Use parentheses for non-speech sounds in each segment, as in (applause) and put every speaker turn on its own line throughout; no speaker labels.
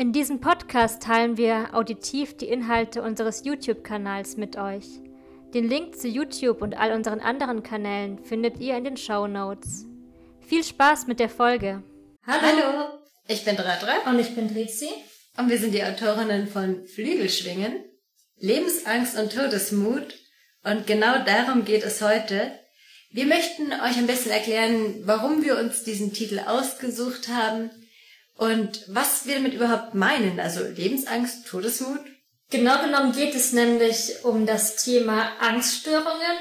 In diesem Podcast teilen wir auditiv die Inhalte unseres YouTube-Kanals mit euch. Den Link zu YouTube und all unseren anderen Kanälen findet ihr in den Show Notes. Viel Spaß mit der Folge.
Hallo, Hallo. ich bin Dratra
und ich bin Drizi
und wir sind die Autorinnen von Flügelschwingen, Lebensangst und Todesmut und genau darum geht es heute. Wir möchten euch ein bisschen erklären, warum wir uns diesen Titel ausgesucht haben und was wir damit überhaupt meinen, also Lebensangst, Todesmut?
Genau genommen geht es nämlich um das Thema Angststörungen.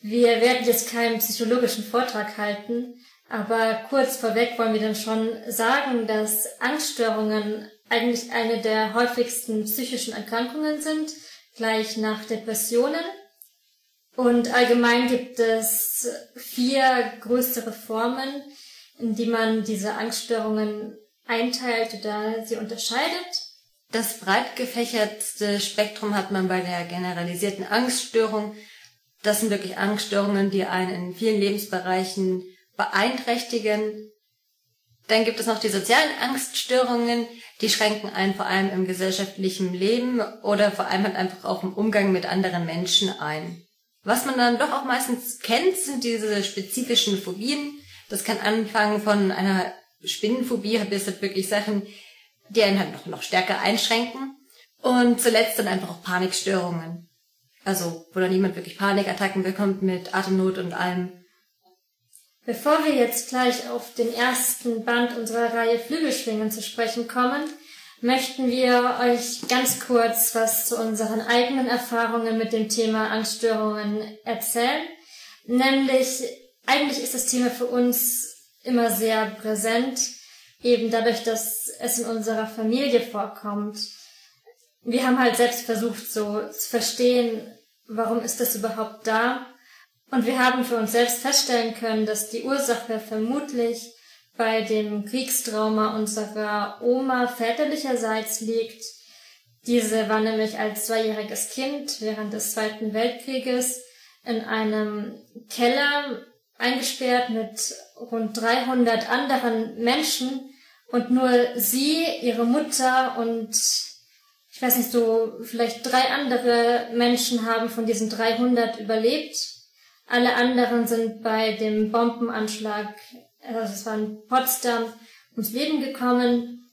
Wir werden jetzt keinen psychologischen Vortrag halten, aber kurz vorweg wollen wir dann schon sagen, dass Angststörungen eigentlich eine der häufigsten psychischen Erkrankungen sind, gleich nach Depressionen. Und allgemein gibt es vier größere Formen, in die man diese Angststörungen einteilt oder sie unterscheidet.
Das breit gefächertste Spektrum hat man bei der generalisierten Angststörung. Das sind wirklich Angststörungen, die einen in vielen Lebensbereichen beeinträchtigen. Dann gibt es noch die sozialen Angststörungen, die schränken einen vor allem im gesellschaftlichen Leben oder vor allem halt einfach auch im Umgang mit anderen Menschen ein. Was man dann doch auch meistens kennt, sind diese spezifischen Phobien. Das kann anfangen von einer Spinnenphobie bis halt wirklich Sachen, die einen halt noch, noch stärker einschränken. Und zuletzt dann einfach auch Panikstörungen. Also, wo dann jemand wirklich Panikattacken bekommt mit Atemnot und allem.
Bevor wir jetzt gleich auf den ersten Band unserer Reihe Flügelschwingen zu sprechen kommen, möchten wir euch ganz kurz was zu unseren eigenen Erfahrungen mit dem Thema Angststörungen erzählen. Nämlich, eigentlich ist das Thema für uns immer sehr präsent, eben dadurch, dass es in unserer Familie vorkommt. Wir haben halt selbst versucht, so zu verstehen, warum ist das überhaupt da? Und wir haben für uns selbst feststellen können, dass die Ursache vermutlich bei dem Kriegstrauma unserer Oma väterlicherseits liegt. Diese war nämlich als zweijähriges Kind während des Zweiten Weltkrieges in einem Keller eingesperrt mit rund 300 anderen Menschen und nur sie, ihre Mutter und ich weiß nicht, so vielleicht drei andere Menschen haben von diesen 300 überlebt. Alle anderen sind bei dem Bombenanschlag, also es war in Potsdam, ums Leben gekommen.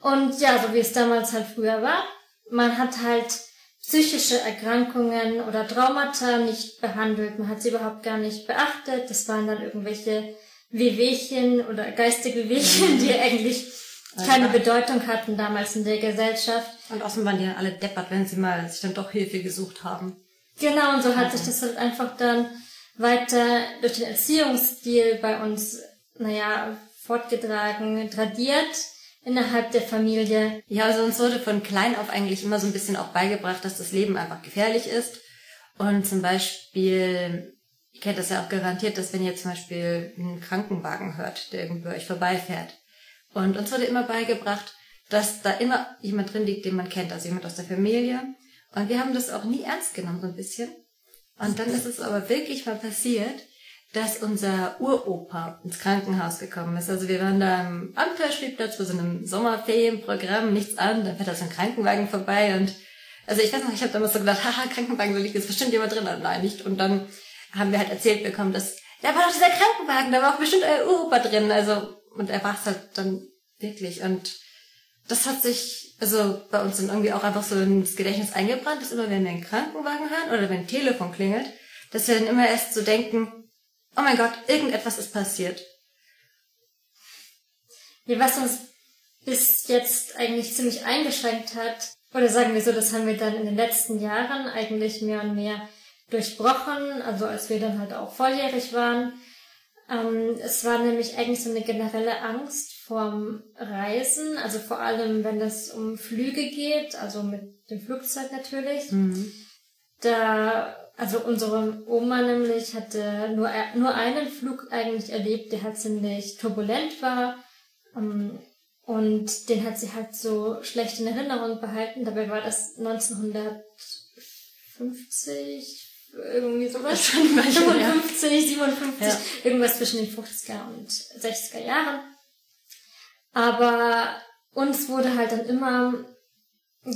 Und ja, so wie es damals halt früher war, man hat halt psychische Erkrankungen oder Traumata nicht behandelt. Man hat sie überhaupt gar nicht beachtet. Das waren dann irgendwelche Wehwehchen oder geistige Wehchen, die eigentlich keine Bedeutung hatten damals in der Gesellschaft.
Und außerdem waren die dann alle deppert, wenn sie mal sich dann doch Hilfe gesucht haben.
Genau, und so hat sich das halt einfach dann weiter durch den Erziehungsstil bei uns, naja, fortgetragen, tradiert innerhalb der Familie.
Ja, also uns wurde von klein auf eigentlich immer so ein bisschen auch beigebracht, dass das Leben einfach gefährlich ist. Und zum Beispiel, ihr kennt das ja auch garantiert, dass wenn ihr zum Beispiel einen Krankenwagen hört, der irgendwie bei euch vorbeifährt. Und uns wurde immer beigebracht, dass da immer jemand drin liegt, den man kennt, also jemand aus der Familie. Und wir haben das auch nie ernst genommen, so ein bisschen. Und dann ist es aber wirklich mal passiert, dass unser Uropa ins Krankenhaus gekommen ist. Also wir waren da am Abenteuerspielplatz für so einem Sommerferienprogramm, nichts an, dann fährt da so ein Krankenwagen vorbei und also ich weiß noch, ich habe damals so gedacht, haha, Krankenwagen, da liegt jetzt bestimmt jemand drin. Und nein, nicht. Und dann haben wir halt erzählt bekommen, dass da war doch dieser Krankenwagen, da war auch bestimmt euer Uropa drin. Also, und er war es halt dann wirklich. Und das hat sich, also bei uns dann irgendwie auch einfach so ins Gedächtnis eingebrannt, dass immer wenn wir einen Krankenwagen hören oder wenn ein Telefon klingelt, dass wir dann immer erst so denken, oh mein Gott, irgendetwas ist passiert.
Ja, was uns bis jetzt eigentlich ziemlich eingeschränkt hat, oder sagen wir so, das haben wir dann in den letzten Jahren eigentlich mehr und mehr durchbrochen, also als wir dann halt auch volljährig waren. Ähm, es war nämlich eigentlich so eine generelle Angst vorm Reisen, also vor allem wenn es um Flüge geht, also mit dem Flugzeug natürlich. Mhm. Da, also unsere Oma nämlich hatte nur, nur einen Flug eigentlich erlebt, der halt ziemlich turbulent war. Ähm, und den hat sie halt so schlecht in Erinnerung behalten. Dabei war das 1950, irgendwie sowas. Schon 55, 57, ja. irgendwas zwischen den 50er und 60er Jahren. Aber uns wurde halt dann immer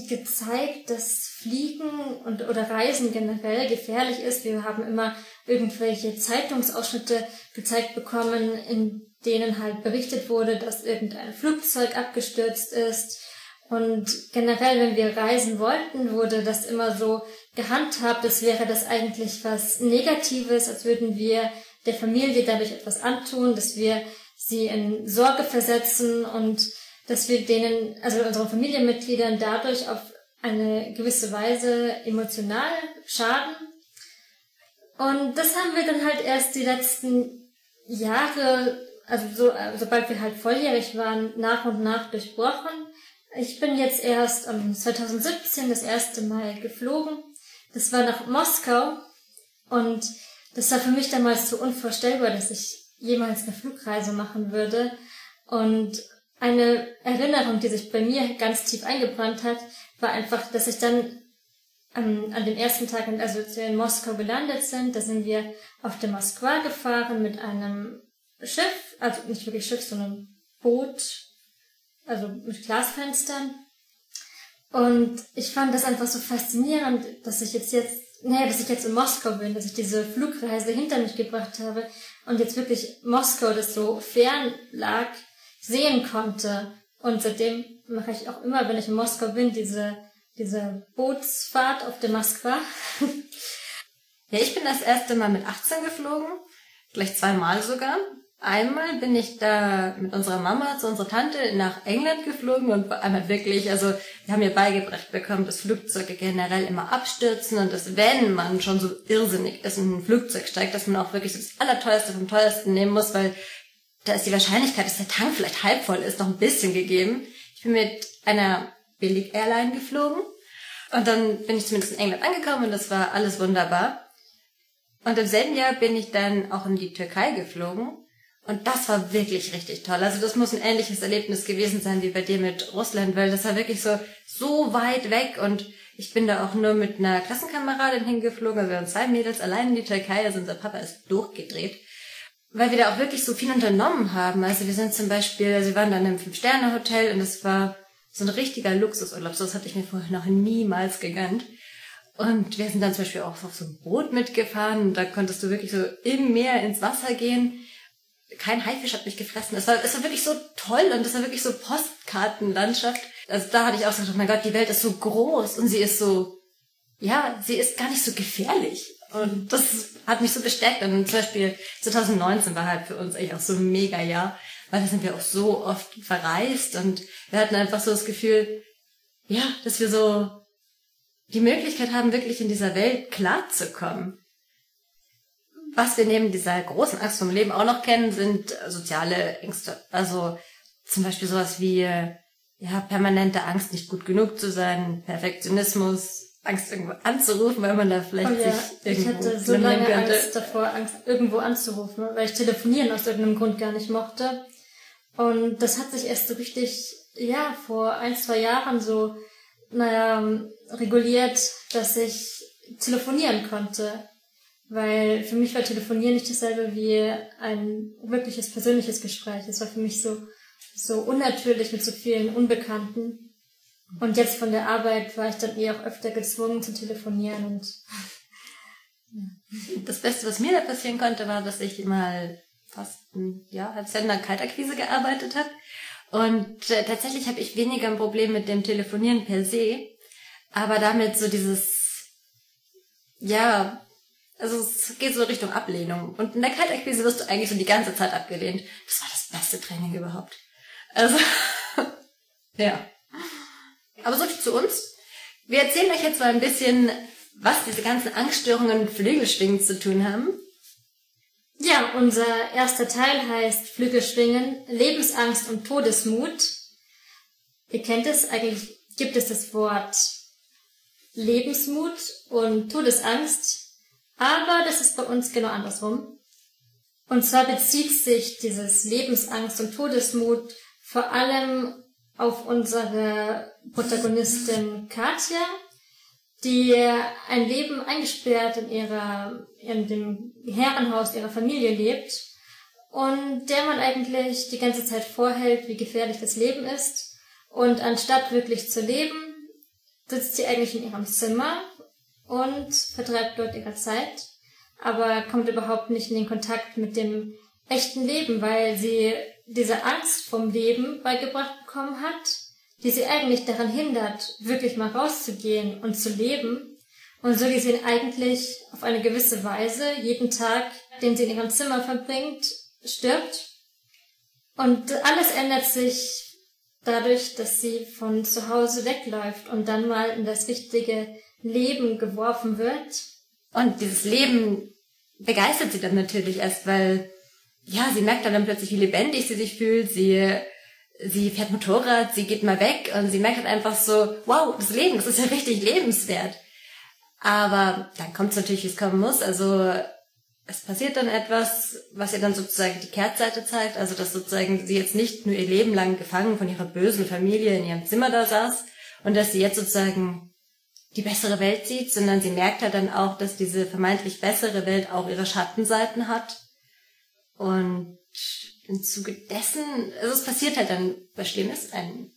gezeigt, dass Fliegen und oder Reisen generell gefährlich ist. Wir haben immer irgendwelche Zeitungsausschnitte gezeigt bekommen, in denen halt berichtet wurde, dass irgendein Flugzeug abgestürzt ist. Und generell, wenn wir reisen wollten, wurde das immer so gehandhabt, als wäre das eigentlich was Negatives, als würden wir der Familie dadurch etwas antun, dass wir sie in Sorge versetzen und dass wir denen, also unseren Familienmitgliedern dadurch auf eine gewisse Weise emotional schaden. Und das haben wir dann halt erst die letzten Jahre, also so, sobald wir halt volljährig waren, nach und nach durchbrochen. Ich bin jetzt erst um 2017 das erste Mal geflogen. Das war nach Moskau und das war für mich damals so unvorstellbar, dass ich jemals eine Flugreise machen würde. Und eine Erinnerung, die sich bei mir ganz tief eingebrannt hat, war einfach, dass ich dann an, an dem ersten Tag, also als wir in Moskau gelandet sind, da sind wir auf der Moskwa gefahren mit einem Schiff, also nicht wirklich Schiff, sondern Boot, also mit Glasfenstern. Und ich fand das einfach so faszinierend, dass ich jetzt jetzt naja, dass ich jetzt in Moskau bin, dass ich diese Flugreise hinter mich gebracht habe und jetzt wirklich Moskau, das so fern lag, sehen konnte. Und seitdem mache ich auch immer, wenn ich in Moskau bin, diese, diese Bootsfahrt auf der Moskwa. (laughs)
ja, ich bin das erste Mal mit 18 geflogen, gleich zweimal sogar. Einmal bin ich da mit unserer Mama zu unserer Tante nach England geflogen und einmal wirklich, also wir haben ihr beigebracht bekommen, dass Flugzeuge generell immer abstürzen und dass wenn man schon so irrsinnig ist in ein Flugzeug steigt, dass man auch wirklich das Allerteuerste vom Teuersten nehmen muss, weil da ist die Wahrscheinlichkeit, dass der Tank vielleicht halb voll ist, noch ein bisschen gegeben. Ich bin mit einer Billig-Airline geflogen und dann bin ich zumindest in England angekommen und das war alles wunderbar. Und im selben Jahr bin ich dann auch in die Türkei geflogen und das war wirklich richtig toll. Also das muss ein ähnliches Erlebnis gewesen sein wie bei dir mit Russland, weil das war wirklich so, so weit weg und ich bin da auch nur mit einer Klassenkameradin hingeflogen, also wir waren zwei Mädels allein in die Türkei, also unser Papa ist durchgedreht, weil wir da auch wirklich so viel unternommen haben. Also wir sind zum Beispiel, also wir waren dann im Fünf-Sterne-Hotel und es war so ein richtiger Luxusurlaub, so das hatte ich mir vorher noch niemals gegönnt. Und wir sind dann zum Beispiel auch auf so ein Boot mitgefahren und da konntest du wirklich so im Meer ins Wasser gehen kein Haifisch hat mich gefressen. Es war, es war wirklich so toll und es war wirklich so Postkartenlandschaft. Also da hatte ich auch so gedacht, mein Gott, die Welt ist so groß und sie ist so, ja, sie ist gar nicht so gefährlich. Und das hat mich so bestärkt. Und zum Beispiel 2019 war halt für uns eigentlich auch so ein mega Jahr, weil da sind wir auch so oft verreist und wir hatten einfach so das Gefühl, ja, dass wir so die Möglichkeit haben, wirklich in dieser Welt klarzukommen. Was wir neben dieser großen Angst vom Leben auch noch kennen, sind soziale Ängste. Also zum Beispiel sowas wie ja, permanente Angst, nicht gut genug zu sein, Perfektionismus, Angst irgendwo anzurufen, weil man da vielleicht oh ja, sich irgendwo
Ich hatte so lange könnte. Angst davor, Angst irgendwo anzurufen, weil ich telefonieren aus irgendeinem Grund gar nicht mochte. Und das hat sich erst so richtig, ja, vor ein, zwei Jahren so, naja, reguliert, dass ich telefonieren konnte. Weil für mich war Telefonieren nicht dasselbe wie ein wirkliches persönliches Gespräch. Es war für mich so, so unnatürlich mit so vielen Unbekannten. Und jetzt von der Arbeit war ich dann eh auch öfter gezwungen zu telefonieren und (laughs)
das Beste, was mir da passieren konnte, war, dass ich mal fast ein Jahr als Sender Kaltakquise gearbeitet habe. Und äh, tatsächlich habe ich weniger ein Problem mit dem Telefonieren per se, aber damit so dieses, ja, also es geht so Richtung Ablehnung. Und in der Kaltakquise wirst du eigentlich so die ganze Zeit abgelehnt. Das war das beste Training überhaupt. Also, (laughs) ja. Aber so viel zu uns. Wir erzählen euch jetzt mal ein bisschen, was diese ganzen Angststörungen mit Flügelschwingen zu tun haben.
Ja, unser erster Teil heißt Flügelschwingen, Lebensangst und Todesmut. Ihr kennt es, eigentlich gibt es das Wort Lebensmut und Todesangst, aber das ist bei uns genau andersrum. Und zwar bezieht sich dieses Lebensangst und Todesmut vor allem auf unsere Protagonistin Katja, die ein Leben eingesperrt in ihrer, in dem Herrenhaus ihrer Familie lebt und der man eigentlich die ganze Zeit vorhält, wie gefährlich das Leben ist. Und anstatt wirklich zu leben, sitzt sie eigentlich in ihrem Zimmer und vertreibt dort ihre Zeit, aber kommt überhaupt nicht in den Kontakt mit dem echten Leben, weil sie diese Angst vom Leben beigebracht bekommen hat die sie eigentlich daran hindert, wirklich mal rauszugehen und zu leben. Und so gesehen eigentlich auf eine gewisse Weise jeden Tag, den sie in ihrem Zimmer verbringt, stirbt. Und alles ändert sich dadurch, dass sie von zu Hause wegläuft und dann mal in das richtige Leben geworfen wird.
Und dieses Leben begeistert sie dann natürlich erst, weil, ja, sie merkt dann plötzlich, wie lebendig sie sich fühlt. Sie sie fährt Motorrad, sie geht mal weg und sie merkt halt einfach so, wow, das Leben, das ist ja richtig lebenswert. Aber dann kommt es natürlich, wie es kommen muss. Also es passiert dann etwas, was ihr dann sozusagen die Kehrtseite zeigt. Also dass sozusagen sie jetzt nicht nur ihr Leben lang gefangen von ihrer bösen Familie in ihrem Zimmer da saß und dass sie jetzt sozusagen die bessere Welt sieht, sondern sie merkt halt dann auch, dass diese vermeintlich bessere Welt auch ihre Schattenseiten hat. Und im Zuge dessen, also es passiert halt dann was Schlimmes, ein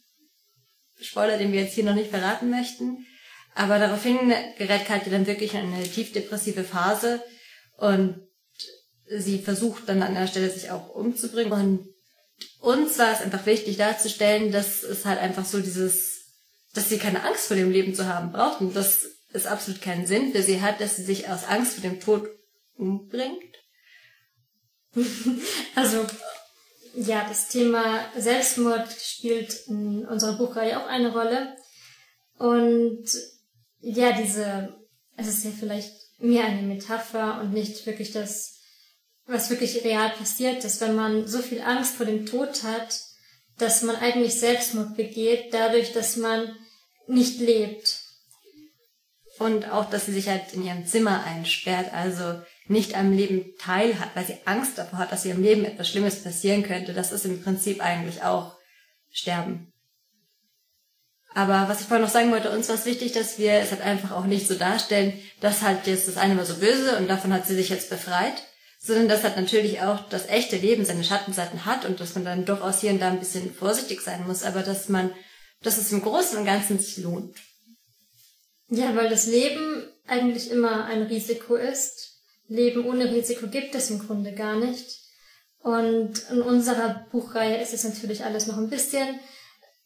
Spoiler, den wir jetzt hier noch nicht verraten möchten. Aber daraufhin gerät Katja dann wirklich in eine tief depressive Phase und sie versucht dann an der Stelle sich auch umzubringen. Und uns war es einfach wichtig darzustellen, dass es halt einfach so dieses, dass sie keine Angst vor dem Leben zu haben braucht und dass es absolut keinen Sinn für sie hat, dass sie sich aus Angst vor dem Tod umbringt. (laughs)
also ja, das Thema Selbstmord spielt in unserer Buchreihe auch eine Rolle. Und ja, diese, es ist ja vielleicht mehr eine Metapher und nicht wirklich das, was wirklich real passiert, dass wenn man so viel Angst vor dem Tod hat, dass man eigentlich Selbstmord begeht, dadurch, dass man nicht lebt.
Und auch, dass sie sich halt in ihrem Zimmer einsperrt, also nicht am Leben teilhat, weil sie Angst davor hat, dass ihrem Leben etwas Schlimmes passieren könnte, das ist im Prinzip eigentlich auch Sterben. Aber was ich vorhin noch sagen wollte, uns war es wichtig, dass wir es halt einfach auch nicht so darstellen, dass halt jetzt das eine war so böse und davon hat sie sich jetzt befreit, sondern dass halt natürlich auch das echte Leben seine Schattenseiten hat und dass man dann durchaus hier und da ein bisschen vorsichtig sein muss, aber dass man, dass es im Großen und Ganzen sich lohnt.
Ja, weil das Leben eigentlich immer ein Risiko ist Leben ohne Risiko gibt es im Grunde gar nicht. Und in unserer Buchreihe ist es natürlich alles noch ein bisschen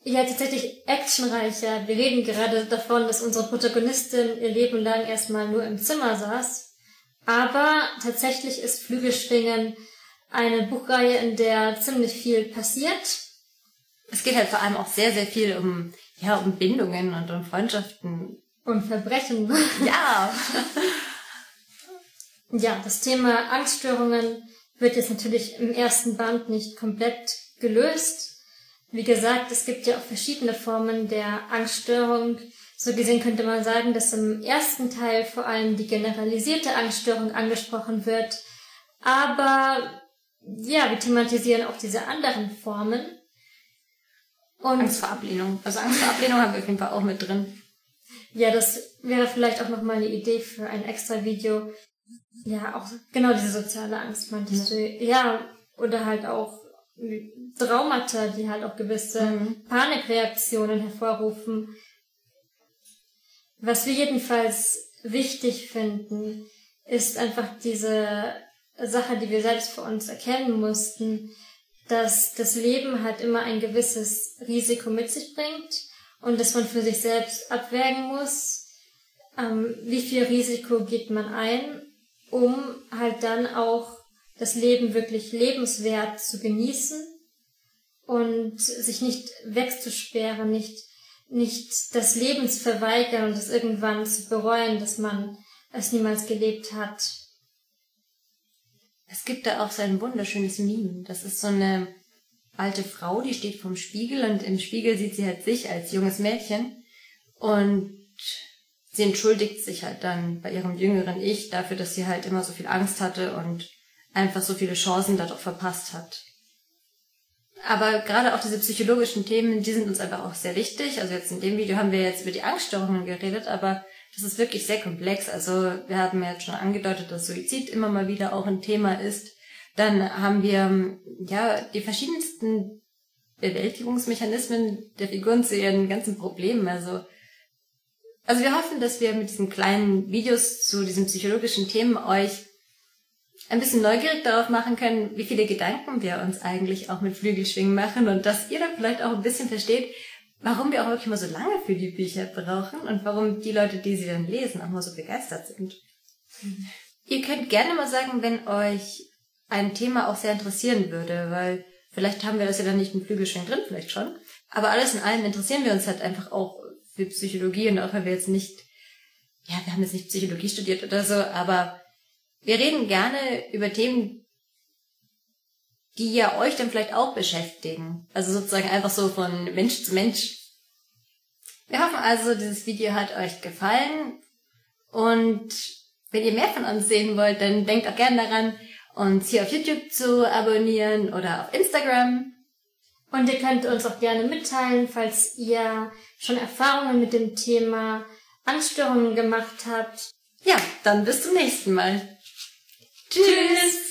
ja tatsächlich actionreicher. Wir reden gerade davon, dass unsere Protagonistin ihr Leben lang erstmal nur im Zimmer saß. Aber tatsächlich ist Flügelschwingen eine Buchreihe, in der ziemlich viel passiert.
Es geht halt vor allem auch sehr, sehr viel um, ja, um Bindungen und um Freundschaften.
Und Verbrechen.
Ja. (laughs)
Ja, das Thema Angststörungen wird jetzt natürlich im ersten Band nicht komplett gelöst. Wie gesagt, es gibt ja auch verschiedene Formen der Angststörung. So gesehen könnte man sagen, dass im ersten Teil vor allem die generalisierte Angststörung angesprochen wird. Aber ja, wir thematisieren auch diese anderen Formen.
Und Angst vor Ablehnung. Also Angst vor Ablehnung haben wir auf jeden Fall auch mit drin.
Ja, das wäre vielleicht auch nochmal eine Idee für ein extra Video, ja, auch genau diese soziale Angst meintest ja. du. Ja, oder halt auch Traumata, die halt auch gewisse mhm. Panikreaktionen hervorrufen. Was wir jedenfalls wichtig finden, ist einfach diese Sache, die wir selbst für uns erkennen mussten, dass das Leben halt immer ein gewisses Risiko mit sich bringt und dass man für sich selbst abwägen muss, ähm, wie viel Risiko geht man ein um halt dann auch das Leben wirklich lebenswert zu genießen und sich nicht wegzusperren, nicht, nicht das Leben zu verweigern und es irgendwann zu bereuen, dass man es niemals gelebt hat.
Es gibt da auch so ein wunderschönes Meme. Das ist so eine alte Frau, die steht vorm Spiegel und im Spiegel sieht sie halt sich als junges Mädchen und sie entschuldigt sich halt dann bei ihrem jüngeren Ich dafür, dass sie halt immer so viel Angst hatte und einfach so viele Chancen dadurch verpasst hat. Aber gerade auch diese psychologischen Themen, die sind uns einfach auch sehr wichtig. Also jetzt in dem Video haben wir jetzt über die Angststörungen geredet, aber das ist wirklich sehr komplex. Also wir haben ja jetzt schon angedeutet, dass Suizid immer mal wieder auch ein Thema ist. Dann haben wir ja die verschiedensten Bewältigungsmechanismen der Figuren zu ihren ganzen Problemen. Also, also wir hoffen, dass wir mit diesen kleinen Videos zu diesen psychologischen Themen euch ein bisschen neugierig darauf machen können, wie viele Gedanken wir uns eigentlich auch mit Flügelschwingen machen und dass ihr dann vielleicht auch ein bisschen versteht, warum wir auch wirklich immer so lange für die Bücher brauchen und warum die Leute, die sie dann lesen, auch mal so begeistert sind. Mhm. Ihr könnt gerne mal sagen, wenn euch ein Thema auch sehr interessieren würde, weil vielleicht haben wir das ja dann nicht im Flügelschwingen drin, vielleicht schon. Aber alles in allem interessieren wir uns halt einfach auch für Psychologie und auch wenn wir jetzt nicht, ja, wir haben jetzt nicht Psychologie studiert oder so, aber wir reden gerne über Themen, die ja euch dann vielleicht auch beschäftigen. Also sozusagen einfach so von Mensch zu Mensch. Wir hoffen also, dieses Video hat euch gefallen und wenn ihr mehr von uns sehen wollt, dann denkt auch gerne daran, uns hier auf YouTube zu abonnieren oder auf Instagram.
Und ihr könnt uns auch gerne mitteilen, falls ihr schon Erfahrungen mit dem Thema Anstörungen gemacht habt.
Ja, dann bis zum nächsten Mal.
Tschüss.